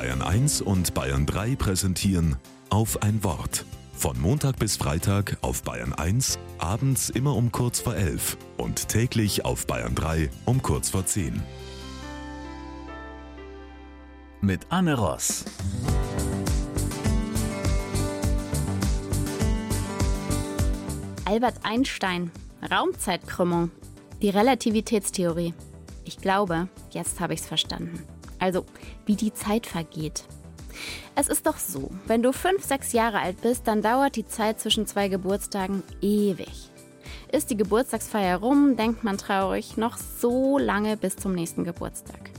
Bayern 1 und Bayern 3 präsentieren auf ein Wort. Von Montag bis Freitag auf Bayern 1, abends immer um kurz vor 11 und täglich auf Bayern 3 um kurz vor 10. Mit Anne Ross. Albert Einstein, Raumzeitkrümmung, die Relativitätstheorie. Ich glaube, jetzt habe ich es verstanden. Also, wie die Zeit vergeht. Es ist doch so, wenn du fünf, sechs Jahre alt bist, dann dauert die Zeit zwischen zwei Geburtstagen ewig. Ist die Geburtstagsfeier rum, denkt man traurig, noch so lange bis zum nächsten Geburtstag.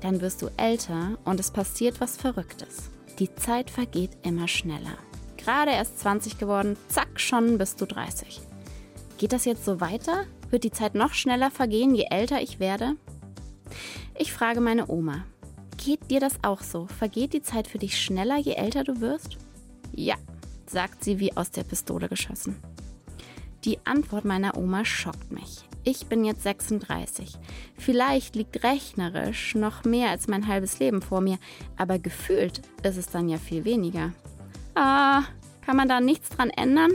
Dann wirst du älter und es passiert was Verrücktes. Die Zeit vergeht immer schneller. Gerade erst 20 geworden, zack, schon bist du 30. Geht das jetzt so weiter? Wird die Zeit noch schneller vergehen, je älter ich werde? Ich frage meine Oma. Geht dir das auch so? Vergeht die Zeit für dich schneller, je älter du wirst? Ja, sagt sie wie aus der Pistole geschossen. Die Antwort meiner Oma schockt mich. Ich bin jetzt 36. Vielleicht liegt rechnerisch noch mehr als mein halbes Leben vor mir, aber gefühlt ist es dann ja viel weniger. Ah, kann man da nichts dran ändern?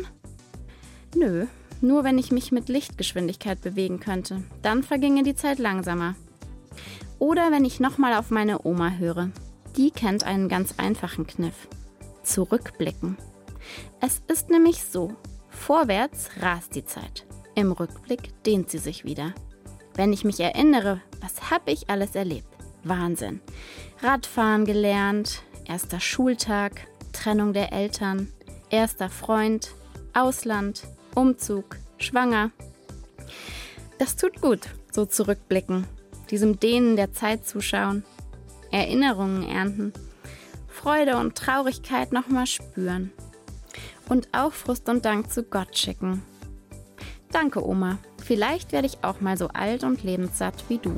Nö, nur wenn ich mich mit Lichtgeschwindigkeit bewegen könnte. Dann verginge die Zeit langsamer. Oder wenn ich nochmal auf meine Oma höre. Die kennt einen ganz einfachen Kniff. Zurückblicken. Es ist nämlich so, vorwärts rast die Zeit. Im Rückblick dehnt sie sich wieder. Wenn ich mich erinnere, was habe ich alles erlebt? Wahnsinn. Radfahren gelernt, erster Schultag, Trennung der Eltern, erster Freund, Ausland, Umzug, schwanger. Das tut gut, so zurückblicken, diesem Dehnen der Zeit zuschauen, Erinnerungen ernten, Freude und Traurigkeit nochmal spüren und auch Frust und Dank zu Gott schicken. Danke, Oma. Vielleicht werde ich auch mal so alt und lebenssatt wie du.